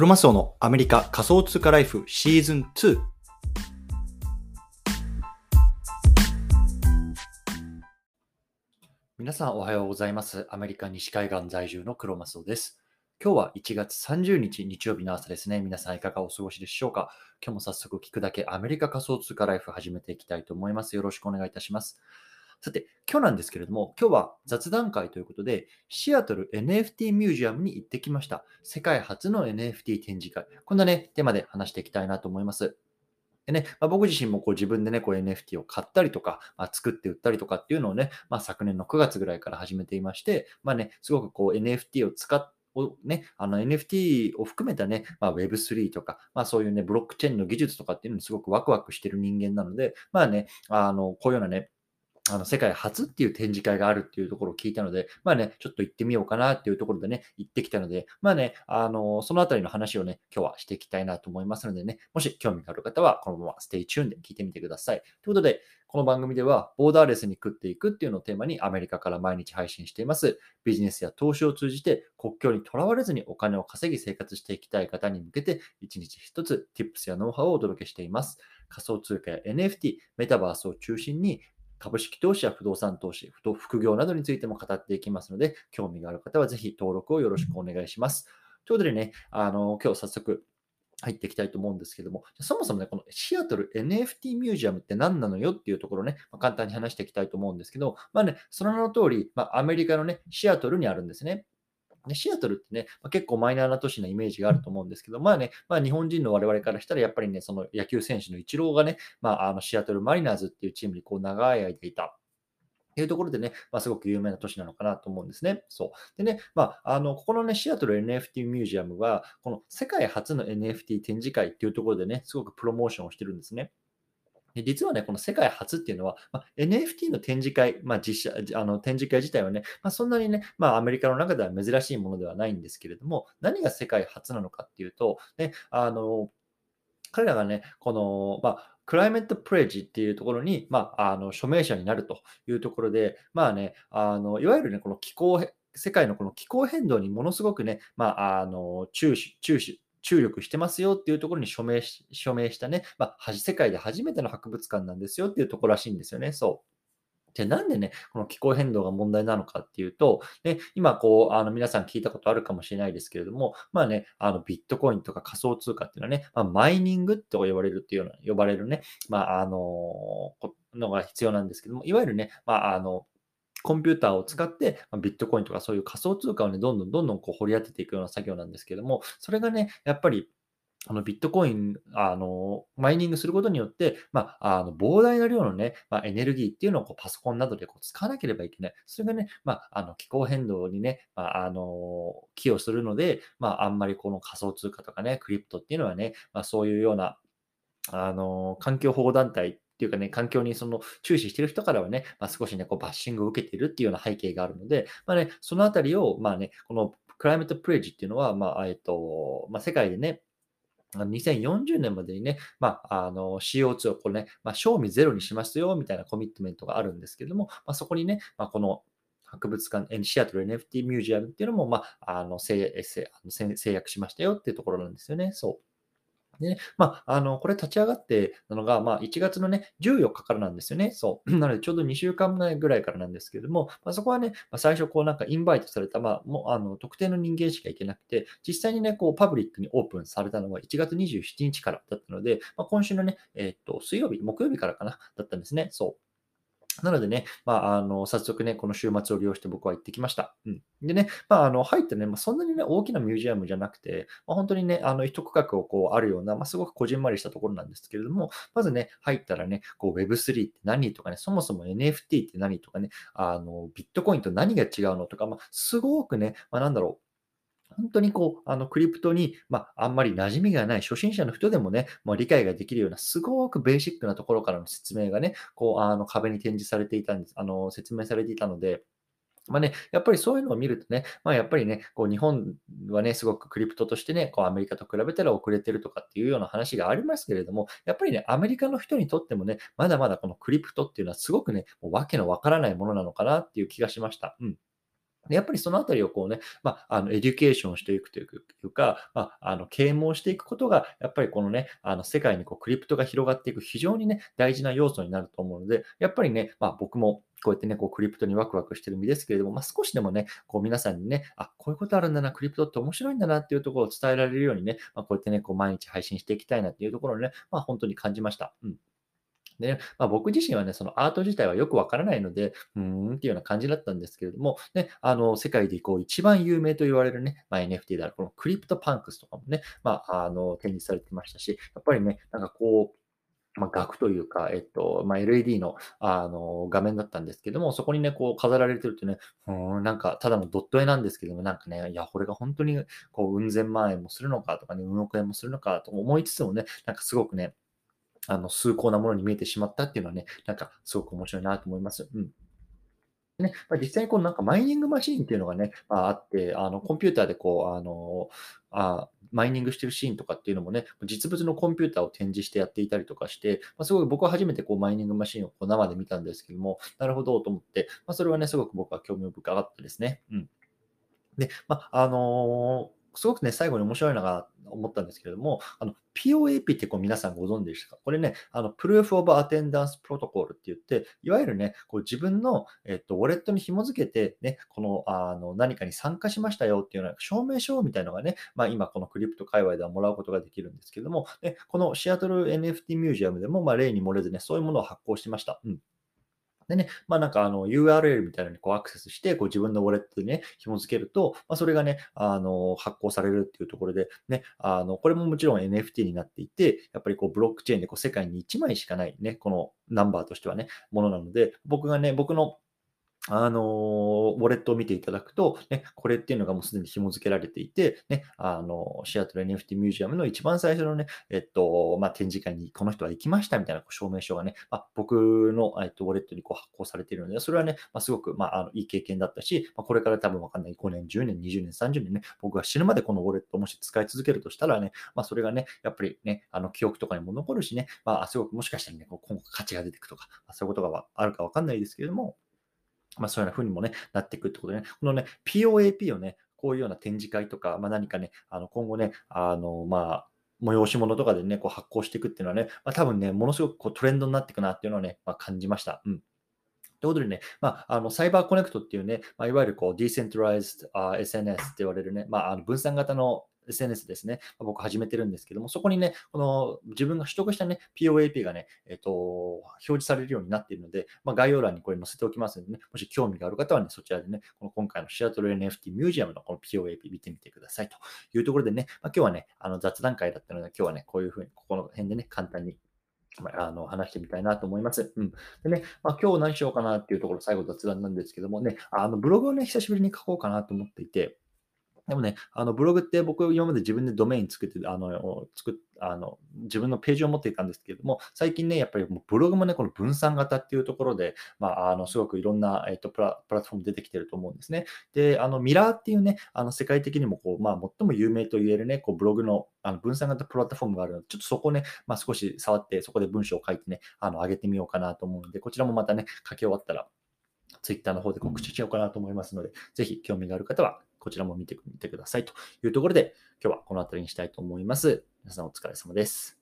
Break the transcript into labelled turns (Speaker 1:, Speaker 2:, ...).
Speaker 1: クロマスオのアメリカ仮想通貨ライフシーズン2。皆さんおはようございます。アメリカ西海岸在住のクロマスオです。今日は1月30日日曜日の朝ですね。皆さんいかがお過ごしでしょうか？今日も早速聞くだけアメリカ仮想通貨ライフ始めていきたいと思います。よろしくお願いいたします。さて、今日なんですけれども、今日は雑談会ということで、シアトル NFT ミュージアムに行ってきました。世界初の NFT 展示会。こんなね、テーマで話していきたいなと思います。でね、まあ、僕自身もこう自分でね、こう NFT を買ったりとか、まあ、作って売ったりとかっていうのをね、まあ、昨年の9月ぐらいから始めていまして、まあね、すごくこう NFT を使っをね、あの NFT を含めたね、まあ、Web3 とか、まあそういうね、ブロックチェーンの技術とかっていうのにすごくワクワクしてる人間なので、まあね、あの、こういうようなね、あの世界初っていう展示会があるっていうところを聞いたので、まあね、ちょっと行ってみようかなっていうところでね、行ってきたので、まあね、あの、そのあたりの話をね、今日はしていきたいなと思いますのでね、もし興味がある方は、このまま stay tuned で聞いてみてください。ということで、この番組では、ボーダーレスに食っていくっていうのをテーマにアメリカから毎日配信しています。ビジネスや投資を通じて国境にとらわれずにお金を稼ぎ生活していきたい方に向けて、一日一つ Tips やノウハウをお届けしています。仮想通貨や NFT、メタバースを中心に、株式投資や不動産投資、副業などについても語っていきますので、興味がある方はぜひ登録をよろしくお願いします。ということでね、あの、今日早速、入っていきたいと思うんですけども、そもそもね、このシアトル NFT ミュージアムって何なのよっていうところね、まあ、簡単に話していきたいと思うんですけど、まあね、その名の通り、まあ、アメリカのね、シアトルにあるんですね。でシアトルってね、まあ、結構マイナーな都市なイメージがあると思うんですけど、まあね、まあ日本人の我々からしたらやっぱりね、その野球選手のイチローがね、まああのシアトルマリナーズっていうチームにこう長い間いた。っていうところでね、まあ、すごく有名な都市なのかなと思うんですね。そう。でね、まあ、あの、ここのね、シアトル NFT ミュージアムは、この世界初の NFT 展示会っていうところでね、すごくプロモーションをしてるんですね。実はね、この世界初っていうのは、まあ、NFT の展示会、まあ、実写あの展示会自体はね、まあ、そんなにね、まあ、アメリカの中では珍しいものではないんですけれども、何が世界初なのかっていうと、ね、あの、彼らがね、この、まあ、クライメットプレッジっていうところに、まあ、あの署名者になるというところで、まあね、あのいわゆるね、この気候、世界のこの気候変動にものすごくね、まあ、あの注視、注視、注力してますよっていうところに署名し署名したね、まあ、世界で初めての博物館なんですよっていうところらしいんですよね。そう。じゃなんでね、この気候変動が問題なのかっていうと、ね、今こう、あの皆さん聞いたことあるかもしれないですけれども、まあね、あのビットコインとか仮想通貨っていうのはね、まあ、マイニングって呼ばれるっていうような、呼ばれるね、まあ、あの、のが必要なんですけども、いわゆるね、まあ、あの、コンピューターを使って、まビットコインとかそういう仮想通貨をね、どんどんどんどんこう掘り当てていくような作業なんですけども、それがね、やっぱりあのビットコイン、あの、マイニングすることによって、まあ、あの、膨大な量のね、まあ、エネルギーっていうのをこうパソコンなどでこう使わなければいけない。それがね、まあ、あの、気候変動にね、まあ、あの、寄与するので、まあ、あんまりこの仮想通貨とかね、クリプトっていうのはね、まあ、そういうような、あの、環境保護団体っていうかね、環境にその注視してる人からはね、まあ、少しね、こうバッシングを受けているっていうような背景があるので、まあね、そのあたりを、まあね、このクライメットプレッジっていうのは、まあ、えっと、まあ、世界でね、2040年までにね、まあ、あの CO2 をこれね、まあ、賞味ゼロにしますよみたいなコミットメントがあるんですけれども、まあ、そこにね、まあ、この博物館、シアトル NFT ミュージアムっていうのも、まあ、あの制制約しましたよっていうところなんですよね。そう。でね、まあ、あの、これ立ち上がってなのが、まあ、1月のね、14日からなんですよね。そう。なので、ちょうど2週間前ぐらいからなんですけども、まあ、そこはね、まあ、最初、こう、なんかインバイトされた、まあ、もう、あの、特定の人間しか行けなくて、実際にね、こう、パブリックにオープンされたのは1月27日からだったので、まあ、今週のね、えー、っと、水曜日、木曜日からかな、だったんですね。そう。なのでね、まあ、あの、早速ね、この週末を利用して僕は行ってきました。うん。でね、まあ、あの、入ってね、まあ、そんなにね、大きなミュージアムじゃなくて、まあ、本当にね、あの、一区画をこう、あるような、まあ、すごくこじんまりしたところなんですけれども、まずね、入ったらね、こう、Web3 って何とかね、そもそも NFT って何とかね、あの、ビットコインと何が違うのとか、まあ、すごくね、まあ、なんだろう、本当にこう、あの、クリプトに、まあ、あんまり馴染みがない初心者の人でもね、まあ、理解ができるような、すごくベーシックなところからの説明がね、こう、あの、壁に展示されていたんです、あの、説明されていたので、まあね、やっぱりそういうのを見るとね、まあ、やっぱりね、こう日本はね、すごくクリプトとしてね、こうアメリカと比べたら遅れてるとかっていうような話がありますけれども、やっぱりね、アメリカの人にとってもね、まだまだこのクリプトっていうのはすごくね、もうわけのわからないものなのかなっていう気がしました。うん。でやっぱりそのあたりをこうね、まあ、あの education していくというか、まあ、あの啓蒙していくことが、やっぱりこのね、あの世界にこうクリプトが広がっていく非常にね、大事な要素になると思うので、やっぱりね、まあ、僕もこうやってね、こうクリプトにワクワクしてる身ですけれども、まあ、少しでもね、こう皆さんにね、あ、こういうことあるんだな、クリプトって面白いんだなっていうところを伝えられるようにね、まあ、こうやってね、こう毎日配信していきたいなっていうところをね、まあ、本当に感じました。うん。で、まあ、僕自身はね、そのアート自体はよくわからないので、うーんっていうような感じだったんですけれども、ね、あの、世界でこう一番有名と言われるね、まあ、NFT であるこのクリプトパンクスとかもね、まあ、あの、展示されてましたし、やっぱりね、なんかこう、まあ、額というか、えっと、まあ、LED の、あの、画面だったんですけども、そこにね、こう飾られてるとね、うーん、なんか、ただのドット絵なんですけども、なんかね、いや、これが本当に、こう、うん千万円もするのかとかね、うん億円もするのかと思いつつもね、なんかすごくね、あの、崇高なものに見えてしまったっていうのはね、なんかすごく面白いなと思います。うん。ね、まあ、実際にこのなんかマイニングマシーンっていうのがね、まあ、あって、あの、コンピューターでこう、あの、あマイニングしてるシーンとかっていうのもね、実物のコンピューターを展示してやっていたりとかして、まあ、すごい僕は初めてこうマイニングマシーンをこう生で見たんですけども、なるほどと思って、まあ、それはね、すごく僕は興味深かったですね。うん。で、まあ、あのーすごくね、最後に面白いのが思ったんですけれども、あの、POAP ってこう皆さんご存知でしたか？これね、あの、Proof of Attendance Protocol って言って、いわゆるね、こう自分の、えっと、ウォレットに紐付けて、ね、この、あの、何かに参加しましたよっていうような証明書みたいなのがね、まあ今このクリプト界隈ではもらうことができるんですけれども、ね、このシアトル NFT ミュージアムでも、まあ例に漏れずね、そういうものを発行しました。うん。でね、まあなんかあの URL みたいなのにこうアクセスして、こう自分のウォレットにね、紐付けると、まあそれがね、あの発行されるっていうところで、ね、あの、これももちろん NFT になっていて、やっぱりこうブロックチェーンでこう世界に1枚しかないね、このナンバーとしてはね、ものなので、僕がね、僕のあの、ウォレットを見ていただくと、ね、これっていうのがもうすでに紐付けられていて、ね、あの、シアトル NFT ミュージアムの一番最初のね、えっと、まあ、展示会にこの人は行きましたみたいな証明書がね、まあ、僕の、えっと、ウォレットにこう発行されているので、それはね、まあ、すごく、まあ、あのいい経験だったし、まあ、これから多分わかんない5年、10年、20年、30年ね、僕が死ぬまでこのウォレットをもし使い続けるとしたらね、まあ、それがね、やっぱりね、あの、記憶とかにも残るしね、まあ、すごくもしかしたらね、今後価値が出てくとか、そういうことがあるかわかんないですけれども、まあ、そういうような風にもね、なっていくってことでね、このね、POAP をね、こういうような展示会とか、まあ、何かね、あの今後ね、あの、まあ、催し物とかでね、こう発行していくっていうのはね、まあ、多分ね、ものすごくこうトレンドになっていくなっていうのはね、まあ、感じました。うん。ということでね、まあ、あのサイバーコネクトっていうね、まあ、いわゆるこうディーセントライズ SNS って言われるね、まあ、あの分散型の SNS ですね、僕始めてるんですけども、そこにね、この自分が取得したね、POAP がね、えっ、と、表示されるようになっているので、まあ、概要欄にこれ載せておきますのでね、もし興味がある方はね、そちらでね、この今回のシアトル NFT ミュージアムのこの POAP 見てみてくださいというところでね、まあ、今日はね、あの雑談会だったので、今日はね、こういうふうに、ここの辺でね、簡単に、あの話してみたいなと思います。うん。でね、まあ、今日何しようかなっていうところ、最後雑談なんですけどもね、あのブログをね、久しぶりに書こうかなと思っていて、でもね、あのブログって僕今まで自分でドメイン作って、あの、作っあの自分のページを持っていたんですけれども、最近ね、やっぱりもうブログもね、この分散型っていうところで、まあ、あのすごくいろんな、えっとプラプラットフォーム出てきてると思うんですね。で、あのミラーっていうね、あの世界的にもこう、まあ、最も有名と言えるね、こうブログのあの分散型プラットフォームがあるので、ちょっとそこね、まあ、少し触って、そこで文章を書いてね、あの上げてみようかなと思うので、こちらもまたね、書き終わったら、ツイッターの方で告知しようかなと思いますので、ぜひ興味がある方はこちらも見てみてくださいというところで、今日はこの辺りにしたいと思います。皆さんお疲れ様です。